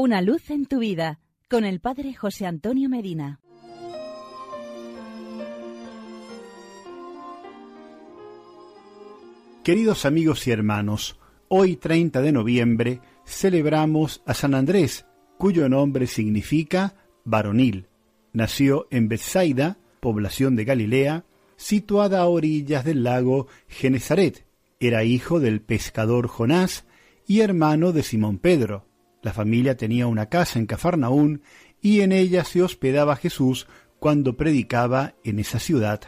Una luz en tu vida con el Padre José Antonio Medina. Queridos amigos y hermanos, hoy 30 de noviembre celebramos a San Andrés, cuyo nombre significa varonil. Nació en Bethsaida, población de Galilea, situada a orillas del lago Genezaret. Era hijo del pescador Jonás y hermano de Simón Pedro. La familia tenía una casa en Cafarnaún y en ella se hospedaba Jesús cuando predicaba en esa ciudad.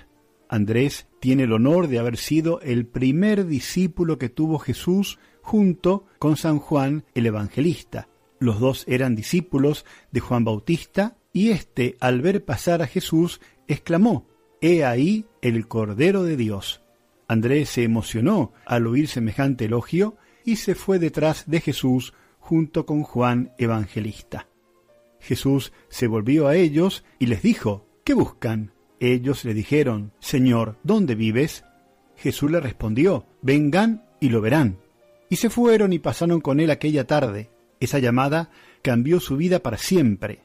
Andrés tiene el honor de haber sido el primer discípulo que tuvo Jesús junto con San Juan el Evangelista. Los dos eran discípulos de Juan Bautista y éste, al ver pasar a Jesús, exclamó, He ahí el Cordero de Dios. Andrés se emocionó al oír semejante elogio y se fue detrás de Jesús junto con Juan Evangelista. Jesús se volvió a ellos y les dijo, ¿qué buscan? Ellos le dijeron, Señor, ¿dónde vives? Jesús le respondió, vengan y lo verán. Y se fueron y pasaron con él aquella tarde. Esa llamada cambió su vida para siempre.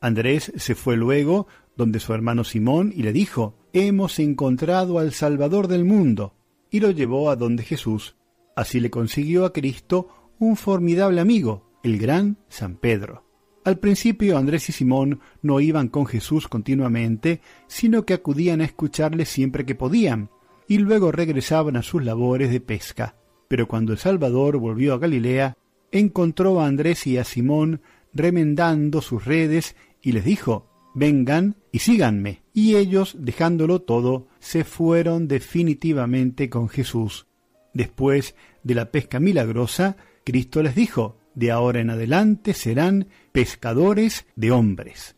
Andrés se fue luego donde su hermano Simón y le dijo, Hemos encontrado al Salvador del mundo, y lo llevó a donde Jesús. Así le consiguió a Cristo un formidable amigo, el gran San Pedro. Al principio Andrés y Simón no iban con Jesús continuamente, sino que acudían a escucharle siempre que podían, y luego regresaban a sus labores de pesca. Pero cuando el Salvador volvió a Galilea, encontró a Andrés y a Simón remendando sus redes y les dijo, vengan y síganme. Y ellos, dejándolo todo, se fueron definitivamente con Jesús. Después de la pesca milagrosa, Cristo les dijo, de ahora en adelante serán pescadores de hombres.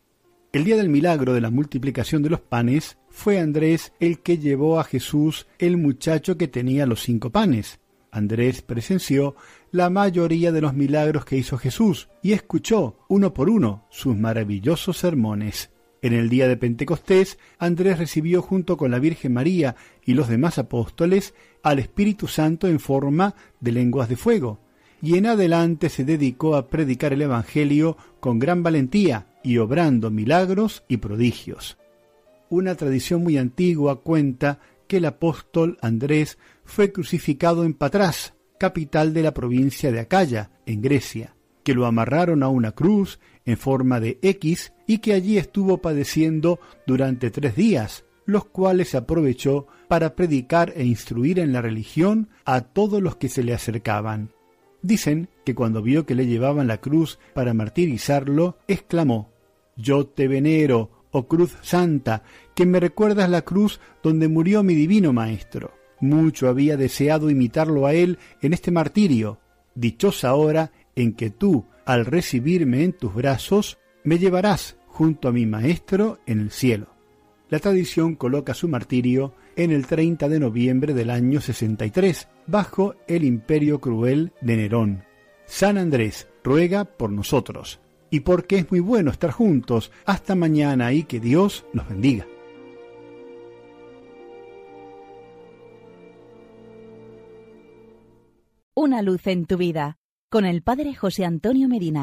El día del milagro de la multiplicación de los panes fue Andrés el que llevó a Jesús el muchacho que tenía los cinco panes. Andrés presenció la mayoría de los milagros que hizo Jesús y escuchó uno por uno sus maravillosos sermones. En el día de Pentecostés, Andrés recibió junto con la Virgen María y los demás apóstoles al Espíritu Santo en forma de lenguas de fuego y en adelante se dedicó a predicar el Evangelio con gran valentía y obrando milagros y prodigios. Una tradición muy antigua cuenta que el apóstol Andrés fue crucificado en Patras, capital de la provincia de Acaya, en Grecia, que lo amarraron a una cruz en forma de X y que allí estuvo padeciendo durante tres días, los cuales aprovechó para predicar e instruir en la religión a todos los que se le acercaban. Dicen que cuando vio que le llevaban la cruz para martirizarlo, exclamó, Yo te venero, oh cruz santa, que me recuerdas la cruz donde murió mi divino Maestro. Mucho había deseado imitarlo a él en este martirio. Dichosa hora en que tú, al recibirme en tus brazos, me llevarás junto a mi Maestro en el cielo. La tradición coloca su martirio en el 30 de noviembre del año 63, bajo el imperio cruel de Nerón. San Andrés ruega por nosotros, y porque es muy bueno estar juntos. Hasta mañana y que Dios nos bendiga. Una luz en tu vida, con el Padre José Antonio Medina.